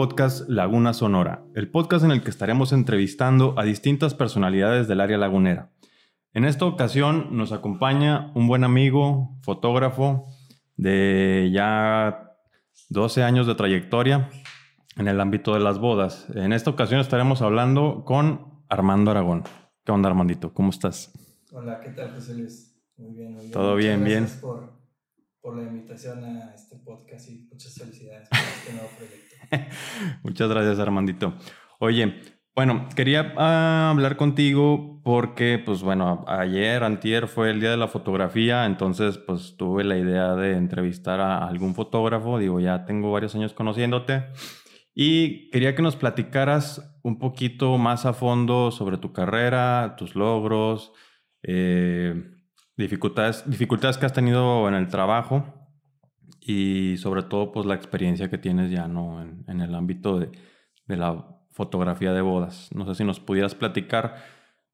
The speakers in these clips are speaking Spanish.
podcast Laguna Sonora, el podcast en el que estaremos entrevistando a distintas personalidades del área lagunera. En esta ocasión nos acompaña un buen amigo, fotógrafo de ya 12 años de trayectoria en el ámbito de las bodas. En esta ocasión estaremos hablando con Armando Aragón. ¿Qué onda, Armandito? ¿Cómo estás? Hola, ¿qué tal, José Luis? Muy bien, muy bien. Todo bien, bien. Gracias por, por la invitación a este podcast y muchas felicidades por este nuevo proyecto. Muchas gracias, Armandito. Oye, bueno, quería ah, hablar contigo porque, pues bueno, ayer, antier fue el día de la fotografía, entonces pues tuve la idea de entrevistar a algún fotógrafo, digo, ya tengo varios años conociéndote y quería que nos platicaras un poquito más a fondo sobre tu carrera, tus logros, eh, dificultades, dificultades que has tenido en el trabajo y sobre todo pues la experiencia que tienes ya ¿no? en, el ámbito de, de, la fotografía de bodas. No sé si nos pudieras platicar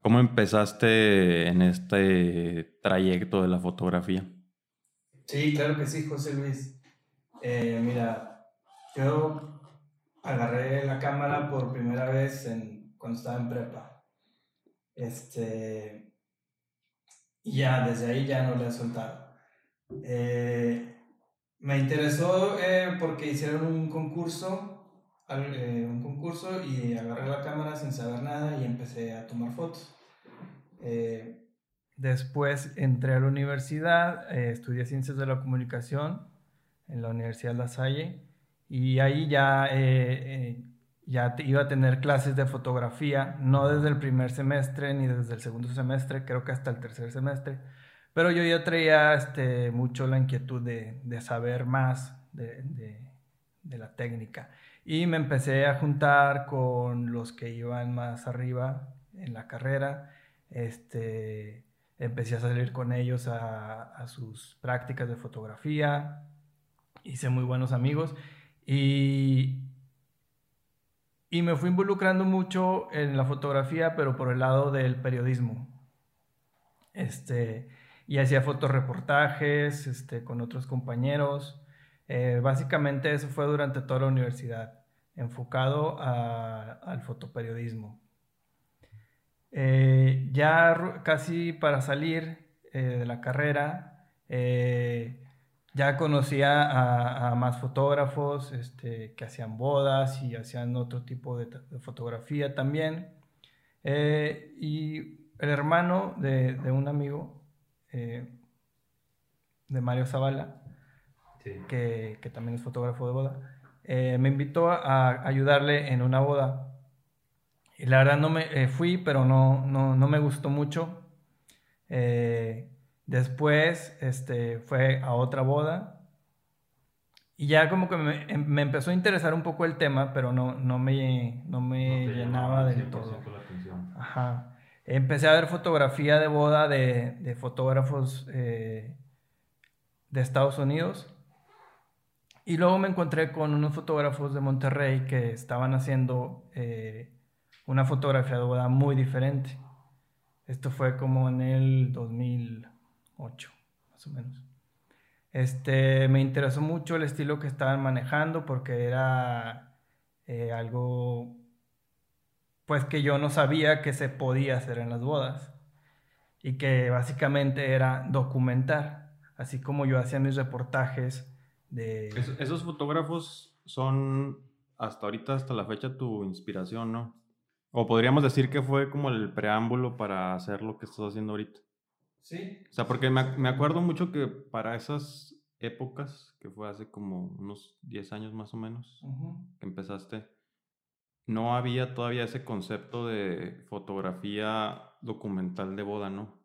cómo empezaste en este trayecto de la fotografía. Sí, claro que sí, José Luis. Eh, mira, yo agarré la cámara por primera vez en, cuando estaba en prepa. Este, y ya, desde ahí ya no le he soltado. Eh, me interesó eh, porque hicieron un concurso, eh, un concurso y agarré la cámara sin saber nada y empecé a tomar fotos. después entré a la universidad, estudié Ciencias de la Comunicación en la Universidad La Salle y ahí ya ya iba a tener clases de fotografía, no desde el primer semestre ni desde el segundo semestre, creo que hasta el tercer semestre, pero yo ya traía este, mucho la inquietud de, de saber más de, de, la técnica. Y me empecé a juntar con los que iban más arriba en la carrera, este, empecé a salir con ellos a, a sus prácticas de fotografía, hice muy buenos amigos y, y me fui involucrando mucho en la fotografía, pero por el lado del periodismo. Este, y hacía fotoreportajes este, con otros compañeros. Eh, básicamente eso fue durante toda la universidad, enfocado al fotoperiodismo. Eh, ya casi para salir eh, de la carrera, ya conocía a, más fotógrafos este, que hacían bodas y hacían otro tipo de, fotografía también. Eh, y el hermano de, un amigo, eh, de Mario Zavala, que, también es fotógrafo de boda, eh, me invitó a, ayudarle en una boda. Y la verdad no me fui, pero no, no, no, me gustó mucho. Después este, fue a otra boda y ya como que me, em, me, empezó a interesar un poco el tema, pero no, no me, no me llenaba del todo. Ajá. Empecé a ver fotografía de boda de, de fotógrafos eh, de Estados Unidos. Y luego me encontré con unos fotógrafos de Monterrey que estaban haciendo eh, una fotografía de boda muy diferente. Esto fue como en el 2000. 8, más o menos. Este, me interesó mucho el estilo que estaban manejando porque era eh, algo pues que yo no sabía que se podía hacer en las bodas y que básicamente era documentar, así como yo hacía mis reportajes de... esos fotógrafos son hasta ahorita, hasta la fecha, tu inspiración, ¿no? O podríamos decir que fue como el preámbulo para hacer lo que estás haciendo ahorita. Sí. O sea, porque me, me acuerdo mucho que para esas épocas, que fue hace como unos 10 años más o menos, que empezaste, no había todavía ese concepto de fotografía documental de boda, ¿no?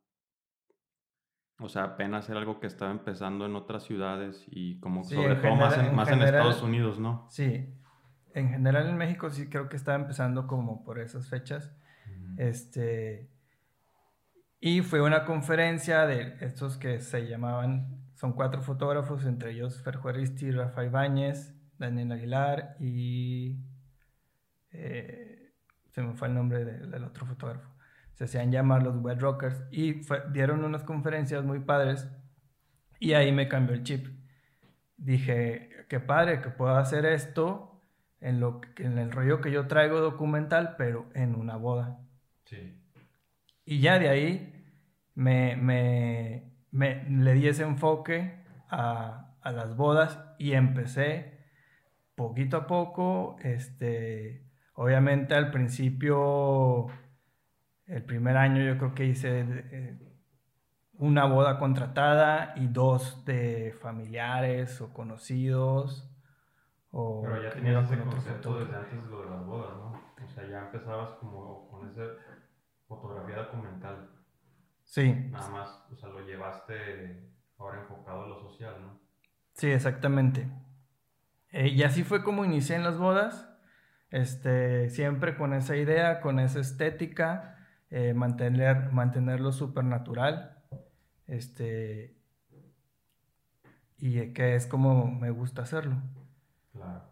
O sea, apenas era algo que estaba empezando en otras ciudades y como sobre todo más, en, más en, Estados Unidos, ¿no? Sí, en general en México sí creo que estaba empezando como por esas fechas. Este, y fue una conferencia de estos que se llamaban, son cuatro fotógrafos, entre ellos Fer Juaristi, Rafa Ibáñez, Daniel Aguilar y eh, se me fue el nombre del otro fotógrafo. Se hacían llamar los Wet Rockers y dieron unas conferencias muy padres y ahí me cambió el chip. Dije, qué padre que puedo hacer esto en, lo, en el rollo que yo traigo documental, pero en una boda. Sí. Y ya de ahí me, me, me le di ese enfoque a, a, las bodas y empecé poquito a poco, este, obviamente al principio, el primer año yo creo que hice eh, una boda contratada y dos de familiares o conocidos. O Pero ya tenías ese concepto desde antes de lo de las bodas, ¿no? O sea, ya empezabas como con esa fotografía documental. Sí. Nada más, o sea, lo llevaste ahora enfocado a lo social, ¿no? Sí, exactamente. Eh, y así fue como inicié en las bodas, este, siempre con esa idea, con esa estética, eh, mantener, mantenerlo supernatural, este, y que es como me gusta hacerlo. Claro.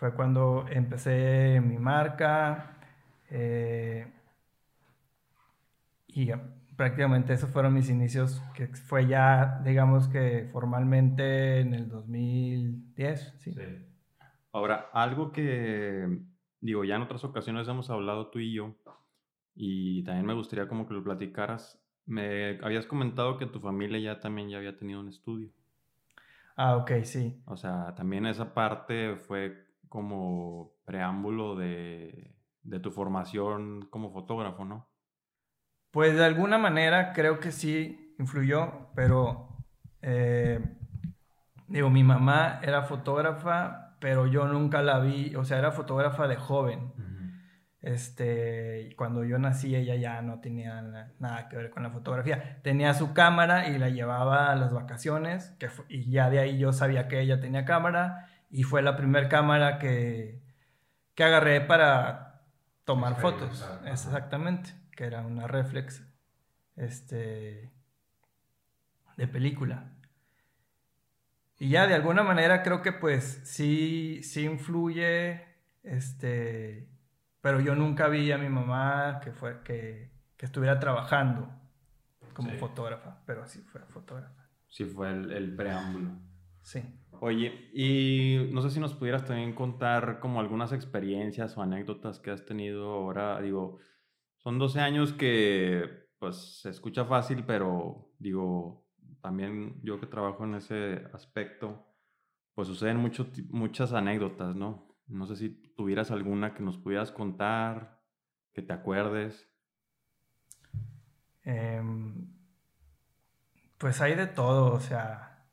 Fue cuando empecé mi marca eh, y prácticamente esos fueron mis inicios, que fue ya, digamos que formalmente en el 2010. Sí. Ahora, algo que, digo, ya en otras ocasiones hemos hablado tú y yo, y también me gustaría como que lo platicaras. Me habías comentado que tu familia ya también ya había tenido un estudio. Ah, ok, sí. O sea, también esa parte fue como preámbulo de, de tu formación como fotógrafo, ¿no? Pues de alguna manera creo que sí influyó, pero eh, digo, mi mamá era fotógrafa, pero yo nunca la vi, o sea, era fotógrafa de joven. Este, cuando yo nací ella ya no tenía nada que ver con la fotografía. Tenía su cámara y la llevaba a las vacaciones, que y ya de ahí yo sabía que ella tenía cámara y fue la primera cámara que, que agarré para tomar fotos. Exactamente que era una reflex este, de película. Y ya de alguna manera creo que pues sí, sí influye, este, pero yo nunca vi a mi mamá que, fue, que, que estuviera trabajando como fotógrafa, pero sí fue fotógrafa. Sí fue el, el preámbulo. Sí. Oye, y no sé si nos pudieras también contar como algunas experiencias o anécdotas que has tenido ahora, digo, son 12 años que, pues, se escucha fácil, pero digo, también yo que trabajo en ese aspecto, pues suceden mucho, muchas anécdotas, ¿no? No sé si tuvieras alguna que nos pudieras contar, que te acuerdes. Em, pues hay de todo, o sea,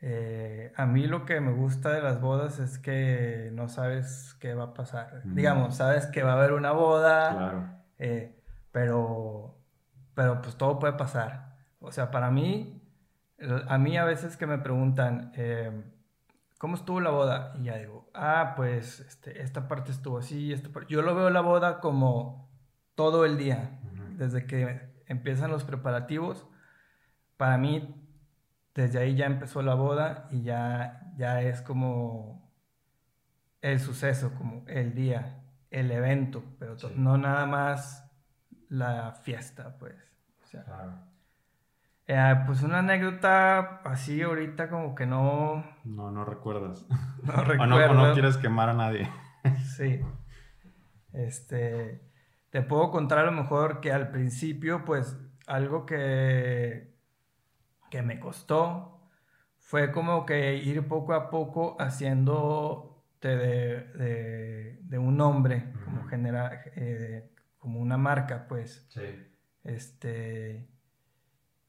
eh, a mí lo que me gusta de las bodas es que no sabes qué va a pasar. Digamos, sabes que va a haber una boda. Claro eh, pero, pero pues todo puede pasar. O sea, para mí, a mí a veces que me preguntan, em, ¿cómo estuvo la boda? Y ya digo, ah, pues este, esta parte estuvo así, esta parte. Yo lo veo la boda como todo el día, desde que empiezan los preparativos. Para mí, desde ahí ya empezó la boda y ya, ya es como el suceso, como el día el evento, pero no nada más la fiesta, pues. Eh, pues una anécdota así ahorita como que no... No, no recuerdas. No recuerdo. o, no, quieres quemar a nadie. sí. Este, te puedo contar a lo mejor que al principio, pues, algo que, que me costó fue como que ir poco a poco haciendo de, de, un nombre, como, genera, eh, como una marca, pues. Sí. Este,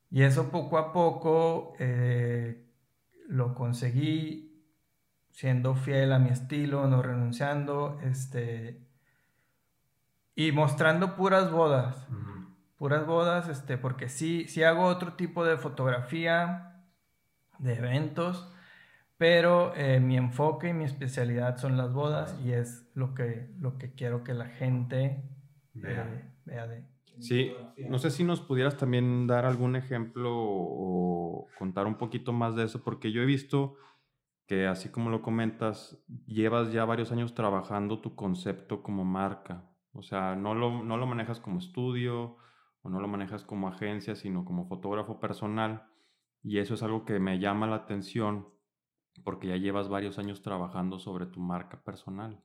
y eso poco a poco eh, lo conseguí siendo fiel a mi estilo, no renunciando, este, y mostrando puras bodas. Puras bodas, este, porque sí, sí hago otro tipo de fotografía, de eventos, pero eh, mi enfoque y mi especialidad son las bodas y es lo que, lo que quiero que la gente vea, vea de... Sí, no sé si nos pudieras también dar algún ejemplo o contar un poquito más de eso, porque yo he visto que así como lo comentas, llevas ya varios años trabajando tu concepto como marca. O sea, no lo, no lo manejas como estudio o no lo manejas como agencia, sino como fotógrafo personal. Y eso es algo que me llama la atención porque ya llevas varios años trabajando sobre tu marca personal.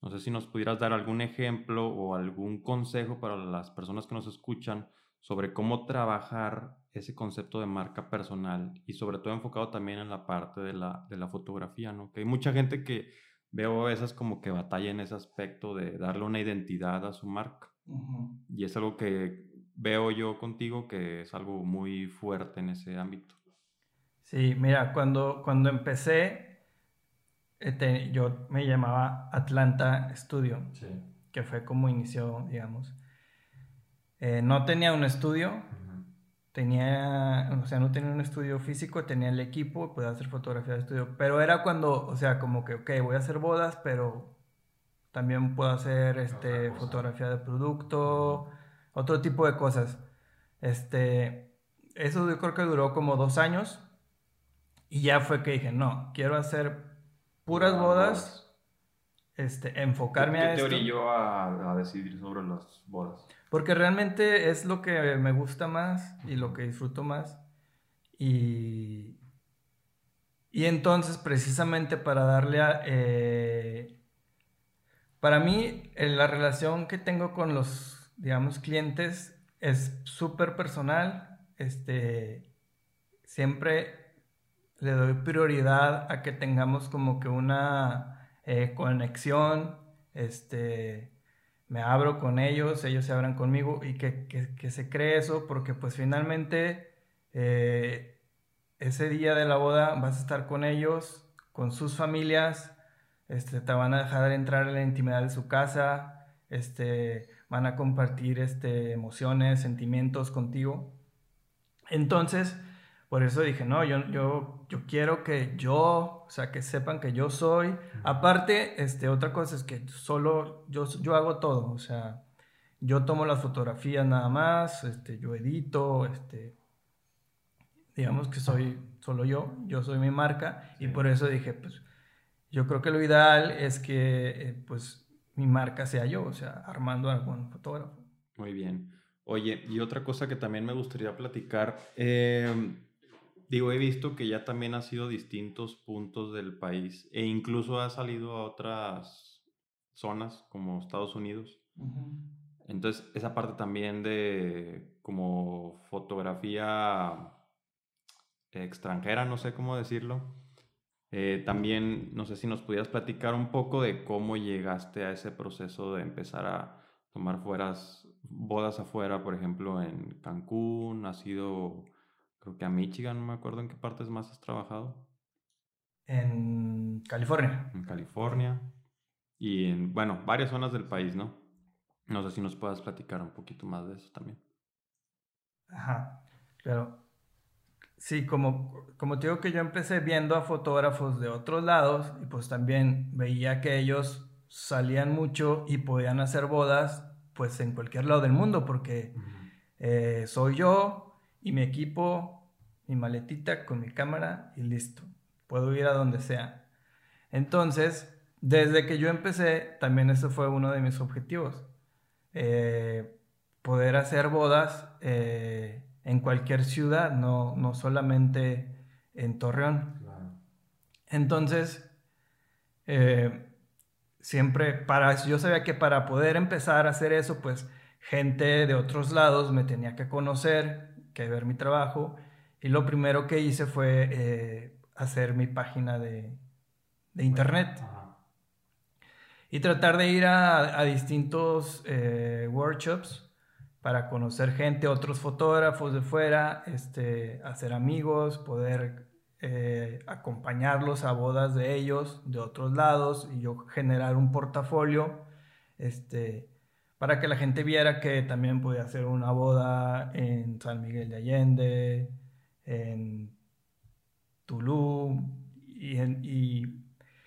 No sé si nos pudieras dar algún ejemplo o algún consejo para las personas que nos escuchan sobre cómo trabajar ese concepto de marca personal y sobre todo enfocado también en la parte de la, de la fotografía, ¿no? Que hay mucha gente que veo a veces como que batalla en ese aspecto de darle una identidad a su marca. Y es algo que veo yo contigo que es algo muy fuerte en ese ámbito. Sí, mira, cuando, cuando empecé, este, yo me llamaba Atlanta Studio, que fue como inició, digamos. Eh, no tenía un estudio, tenía, o sea, no tenía un estudio físico, tenía el equipo, podía hacer fotografía de estudio, pero era cuando, o sea, como que, ok, voy a hacer bodas, pero también puedo hacer este, fotografía de producto, otro tipo de cosas. Este, eso yo creo que duró como dos años y ya fue que dije, no, quiero hacer puras bodas este, enfocarme a esto. ¿Qué te orilló a, a, decidir sobre las bodas? Porque realmente es lo que me gusta más y lo que disfruto más. Y, y entonces, precisamente para darle a... Eh, para mí, la relación que tengo con los, digamos, clientes es súper personal. Este, siempre le doy prioridad a que tengamos como que una eh, conexión, este, me abro con ellos, ellos se abran conmigo y que, que, se cree eso porque pues finalmente eh, ese día de la boda vas a estar con ellos, con sus familias, este, te van a dejar entrar en la intimidad de su casa, este, van a compartir este, emociones, sentimientos contigo. Entonces, por eso dije, no, yo, yo, yo quiero que yo, o sea, que sepan que yo soy. Aparte, este, otra cosa es que solo yo, yo hago todo, o sea, yo tomo las fotografías nada más, este, yo edito, este, digamos que soy solo yo, yo soy mi marca y por eso dije, pues, yo creo que lo ideal es que, eh, pues, mi marca sea yo, o sea, Armando algún fotógrafo. Muy bien. Oye, y otra cosa que también me gustaría platicar, eh, Digo, he visto que ya también ha sido distintos puntos del país e incluso ha salido a otras zonas como Estados Unidos. Entonces, esa parte también de como fotografía extranjera, no sé cómo decirlo. Eh, también, no sé si nos pudieras platicar un poco de cómo llegaste a ese proceso de empezar a tomar fueras, bodas afuera, por ejemplo, en Cancún, ha sido creo que a Michigan, no me acuerdo en qué partes más has trabajado. En California. En California. Y en, bueno, varias zonas del país, ¿no? No sé si nos puedas platicar un poquito más de eso también. Ajá, claro. Sí, como, como te digo que yo empecé viendo a fotógrafos de otros lados y pues también veía que ellos salían mucho y podían hacer bodas pues en cualquier lado del mundo porque eh, soy yo, y mi equipo, mi maletita con mi cámara y listo. Puedo ir a donde sea. Entonces, desde que yo empecé, también eso fue uno de mis objetivos. Eh, poder hacer bodas eh, en cualquier ciudad, no, no solamente en Torreón. Entonces, eh, siempre, para, yo sabía que para poder empezar a hacer eso, pues gente de otros lados me tenía que conocer, que ver mi trabajo. Y lo primero que hice fue eh, hacer mi página de, de internet. Y tratar de ir a, distintos eh, workshops para conocer gente, otros fotógrafos de fuera, este, hacer amigos, poder eh, acompañarlos a bodas de ellos, de otros lados, y yo generar un portafolio. Este, para que la gente viera que también podía hacer una boda en San Miguel de Allende, en Tulum, y,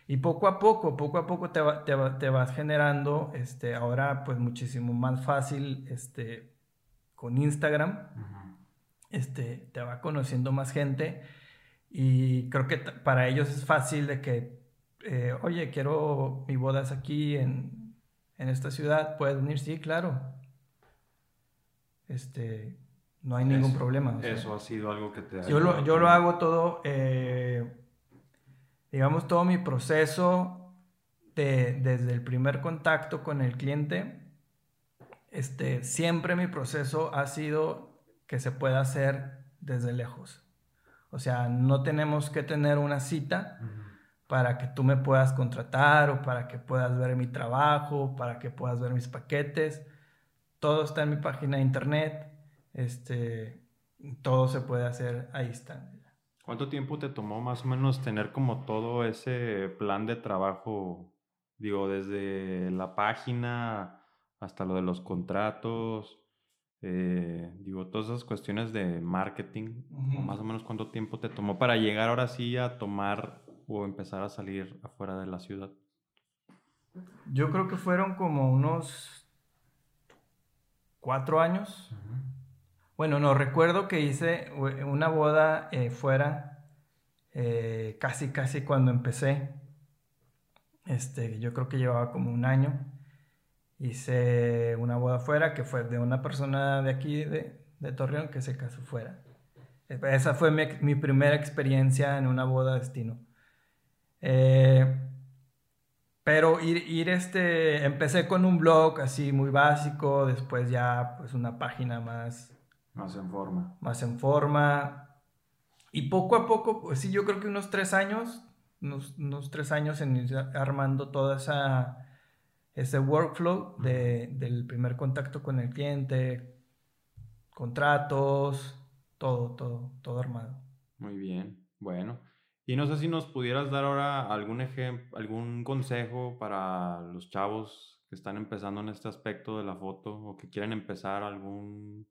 y, poco a poco, poco a poco te, te, vas generando, este, ahora pues muchísimo más fácil este, con Instagram, este, te va conociendo más gente y creo que para ellos es fácil de que, eh, oye, quiero mi boda es aquí en en esta ciudad, ¿puedes venir? Sí, claro. Este, no hay ningún problema. eso ha sido algo que te ha yo lo, yo lo hago todo, eh, digamos, todo mi proceso de, desde el primer contacto con el cliente, este, siempre mi proceso ha sido que se pueda hacer desde lejos. O sea, no tenemos que tener una cita para que tú me puedas contratar o para que puedas ver mi trabajo, para que puedas ver mis paquetes. Todo está en mi página de internet. Este, todo se puede hacer a distancia. ¿Cuánto tiempo te tomó más o menos tener como todo ese plan de trabajo? Digo, desde la página hasta lo de los contratos, eh, digo, todas esas cuestiones de marketing, más o menos cuánto tiempo te tomó para llegar ahora sí a tomar o empezar a salir afuera de la ciudad. Yo creo que fueron como unos cuatro años. Bueno, no, recuerdo que hice una boda eh, fuera, eh, casi, casi cuando empecé. Este, yo creo que llevaba como un año. Hice una boda fuera que fue de una persona de aquí, de, de Torreón, que se casó fuera. Esa fue mi, mi primera experiencia en una boda destino. Eh, pero ir, ir, este, empecé con un blog así muy básico, después ya pues una página más más en forma. Más en forma. Y poco a poco, pues sí, yo creo que unos tres años, unos, tres años en ir armando toda esa, ese workflow de, del primer contacto con el cliente, contratos, todo, todo, todo armado. Muy bien, bueno. Y no sé si nos pudieras dar ahora algún ejemplo, algún consejo para los chavos que están empezando en este aspecto de la foto o que quieren empezar algún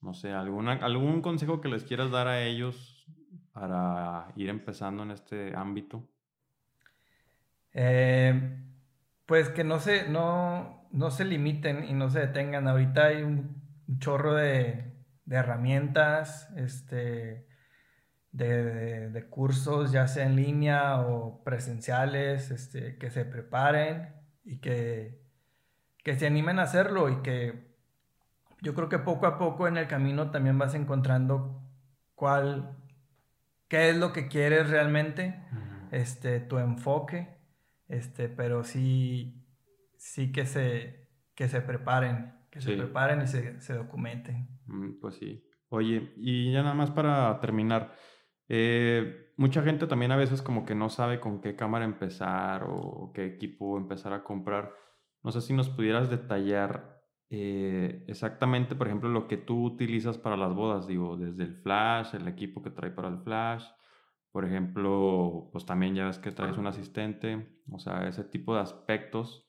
no sé, alguna, algún consejo que les quieras dar a ellos para ir empezando en este ámbito. Eh, pues que no se, no, no se limiten y no se detengan. Ahorita hay un, chorro de, herramientas, este, de, cursos, ya sea en línea o presenciales, este, que se preparen y que, que se animen a hacerlo y que yo creo que poco a poco en el camino también vas encontrando cuál, qué es lo que quieres realmente, este, tu enfoque, este, pero sí, sí que se, que se preparen, que se preparen y se, se documenten. Mm, pues sí. Oye, y ya nada más para terminar, eh, mucha gente también a veces como que no sabe con qué cámara empezar o qué equipo empezar a comprar. No sé si nos pudieras detallar eh, exactamente, por ejemplo, lo que tú utilizas para las bodas, digo, desde el flash, el equipo que trae para el flash, por ejemplo, pues también ya ves que traes un asistente, o sea, ese tipo de aspectos,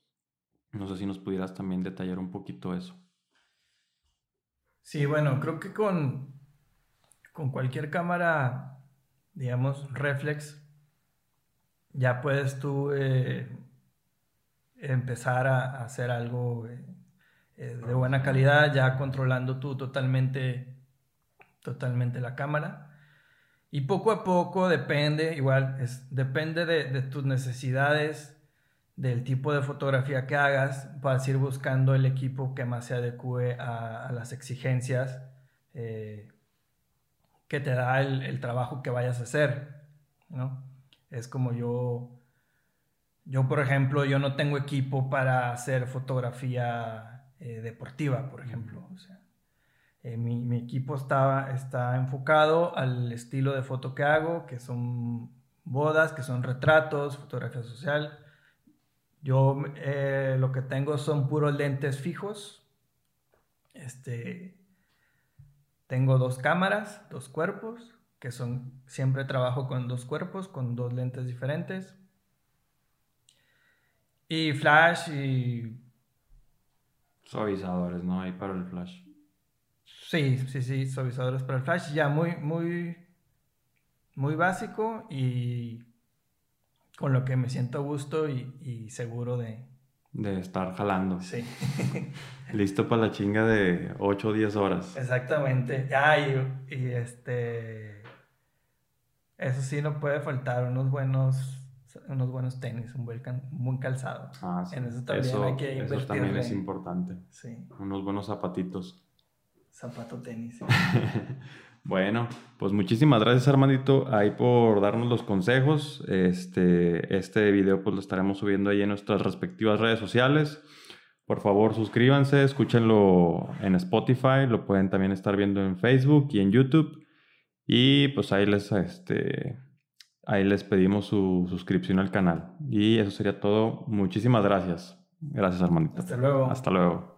no sé si nos pudieras también detallar un poquito eso. Sí, bueno, creo que con, con cualquier cámara, digamos, reflex, ya puedes tú eh, empezar a, hacer algo eh, eh, de buena calidad, ya controlando tú totalmente, totalmente la cámara. Y poco a poco depende, igual, es, depende de, tus necesidades, del tipo de fotografía que hagas, vas ir buscando el equipo que más se adecue a, las exigencias que te da el, el, trabajo que vayas a hacer, ¿no? Es como yo, yo por ejemplo, yo no tengo equipo para hacer fotografía eh, deportiva, por ejemplo. O sea, eh, mi, mi, equipo está, está enfocado al estilo de foto que hago, que son bodas, que son retratos, fotografía social. Yo eh, lo que tengo son puros lentes fijos. Este, tengo dos cámaras, dos cuerpos, que son, siempre trabajo con dos cuerpos, con dos lentes diferentes. Y flash y Suavizadores, ¿no? Ahí para el flash. Sí, sí, sí, suavizadores para el flash. Ya muy, muy, muy básico y con lo que me siento a gusto y, seguro de... De estar jalando. Sí. Listo para la chinga de 8 o 10 horas. Exactamente. Ah, y este... Eso sí, no puede faltar unos buenos unos buenos tenis, un buen, buen calzado. Ah, En eso también hay que invertir. Eso también es importante. Sí. Unos buenos zapatitos. Zapato tenis. Bueno, pues muchísimas gracias Armandito ahí por darnos los consejos. Este, este video pues lo estaremos subiendo ahí en nuestras respectivas redes sociales. Por favor, suscríbanse, escúchenlo en Spotify, lo pueden también estar viendo en Facebook y en YouTube. Y pues ahí les, este, ahí les pedimos su suscripción al canal. Y eso sería todo. Muchísimas gracias. Gracias, Armandito. Hasta luego. Hasta luego.